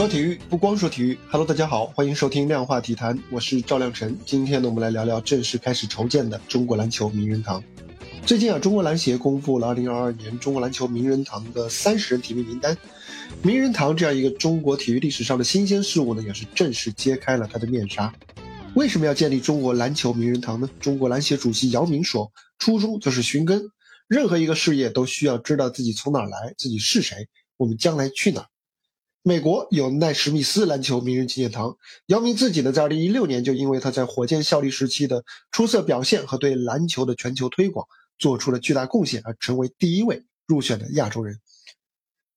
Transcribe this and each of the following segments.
说体育不光说体育，Hello，大家好，欢迎收听量化体坛，我是赵亮晨。今天呢，我们来聊聊正式开始筹建的中国篮球名人堂。最近啊，中国篮协公布了2022年中国篮球名人堂的三十人提名名单。名人堂这样一个中国体育历史上的新鲜事物呢，也是正式揭开了它的面纱。为什么要建立中国篮球名人堂呢？中国篮协主席姚明说，初衷就是寻根。任何一个事业都需要知道自己从哪来，自己是谁，我们将来去哪儿。美国有奈史密斯篮球名人纪念堂，姚明自己呢，在2016年就因为他在火箭效力时期的出色表现和对篮球的全球推广做出了巨大贡献，而成为第一位入选的亚洲人。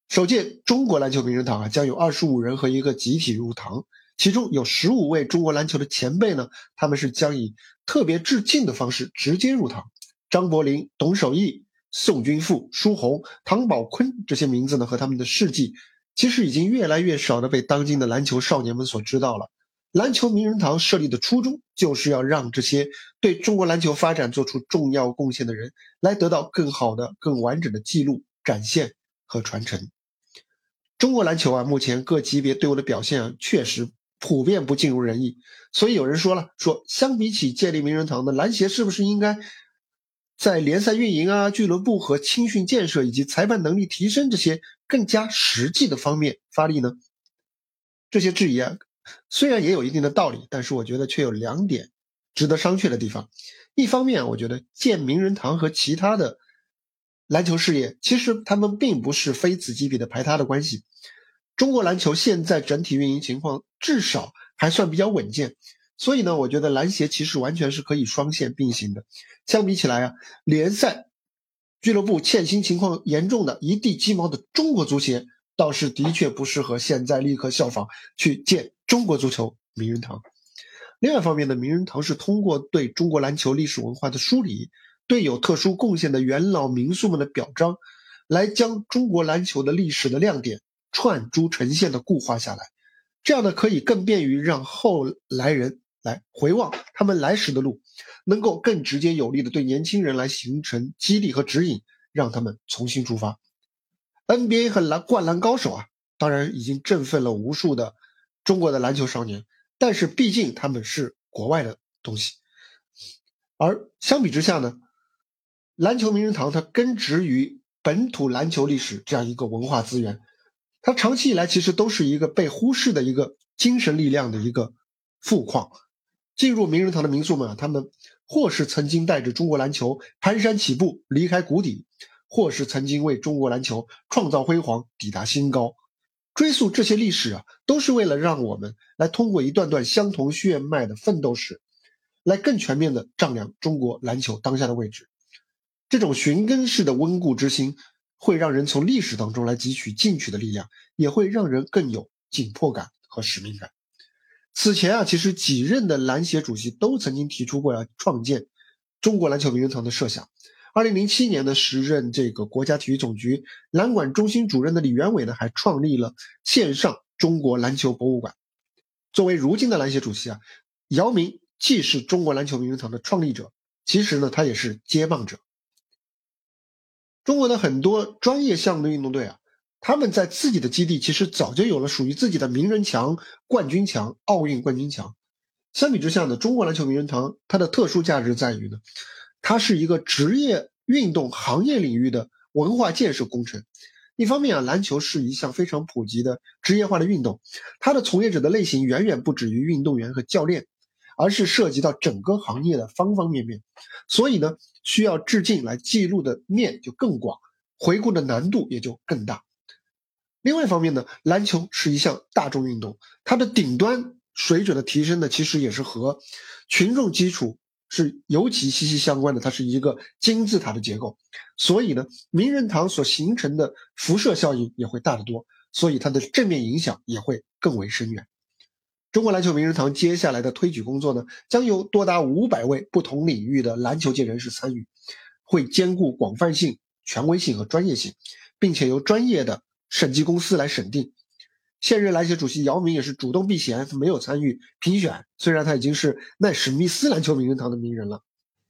首届中国篮球名人堂啊，将有25人和一个集体入堂，其中有15位中国篮球的前辈呢，他们是将以特别致敬的方式直接入堂。张伯苓、董守义、宋君富、舒红、唐宝坤这些名字呢，和他们的事迹。其实已经越来越少的被当今的篮球少年们所知道了。篮球名人堂设立的初衷，就是要让这些对中国篮球发展做出重要贡献的人，来得到更好的、更完整的记录、展现和传承。中国篮球啊，目前各级别队伍的表现啊，确实普遍不尽如人意。所以有人说了，说相比起建立名人堂的篮协，是不是应该？在联赛运营啊、俱乐部和青训建设以及裁判能力提升这些更加实际的方面发力呢？这些质疑啊，虽然也有一定的道理，但是我觉得却有两点值得商榷的地方。一方面，我觉得建名人堂和其他的篮球事业，其实他们并不是非此即彼的排他的关系。中国篮球现在整体运营情况至少还算比较稳健。所以呢，我觉得篮协其实完全是可以双线并行的。相比起来啊，联赛、俱乐部欠薪情况严重的一地鸡毛的中国足协，倒是的确不适合现在立刻效仿去建中国足球名人堂。另外一方面呢，名人堂是通过对中国篮球历史文化的梳理，对有特殊贡献的元老名宿们的表彰，来将中国篮球的历史的亮点串珠成线的固化下来。这样呢，可以更便于让后来人。来回望他们来时的路，能够更直接有力的对年轻人来形成激励和指引，让他们重新出发。NBA 和篮灌篮高手啊，当然已经振奋了无数的中国的篮球少年，但是毕竟他们是国外的东西，而相比之下呢，篮球名人堂它根植于本土篮球历史这样一个文化资源，它长期以来其实都是一个被忽视的一个精神力量的一个富矿。进入名人堂的民宿们啊，他们或是曾经带着中国篮球蹒跚起步离开谷底，或是曾经为中国篮球创造辉煌抵达新高。追溯这些历史啊，都是为了让我们来通过一段段相同血脉的奋斗史，来更全面的丈量中国篮球当下的位置。这种寻根式的温故知新，会让人从历史当中来汲取进取的力量，也会让人更有紧迫感和使命感。此前啊，其实几任的篮协主席都曾经提出过要创建中国篮球名人堂的设想。二零零七年的时任这个国家体育总局篮管中心主任的李元伟呢，还创立了线上中国篮球博物馆。作为如今的篮协主席啊，姚明既是中国篮球名人堂的创立者，其实呢，他也是接棒者。中国的很多专业项目的运动队啊。他们在自己的基地其实早就有了属于自己的名人墙、冠军墙、奥运冠军墙。相比之下呢，中国篮球名人堂它的特殊价值在于呢，它是一个职业运动行业领域的文化建设工程。一方面啊，篮球是一项非常普及的职业化的运动，它的从业者的类型远远不止于运动员和教练，而是涉及到整个行业的方方面面。所以呢，需要致敬来记录的面就更广，回顾的难度也就更大。另外一方面呢，篮球是一项大众运动，它的顶端水准的提升呢，其实也是和群众基础是尤其息息相关的。它是一个金字塔的结构，所以呢，名人堂所形成的辐射效应也会大得多，所以它的正面影响也会更为深远。中国篮球名人堂接下来的推举工作呢，将由多达五百位不同领域的篮球界人士参与，会兼顾广泛性、权威性和专业性，并且由专业的。审计公司来审定，现任篮协主席姚明也是主动避嫌，他没有参与评选。虽然他已经是奈史密斯篮球名人堂的名人了，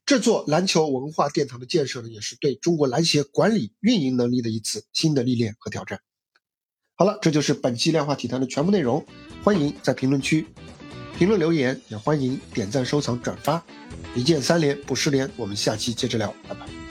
这座篮球文化殿堂的建设呢，也是对中国篮协管理运营能力的一次新的历练和挑战。好了，这就是本期量化体坛的全部内容。欢迎在评论区评论留言，也欢迎点赞、收藏、转发，一键三连不失联。我们下期接着聊，拜拜。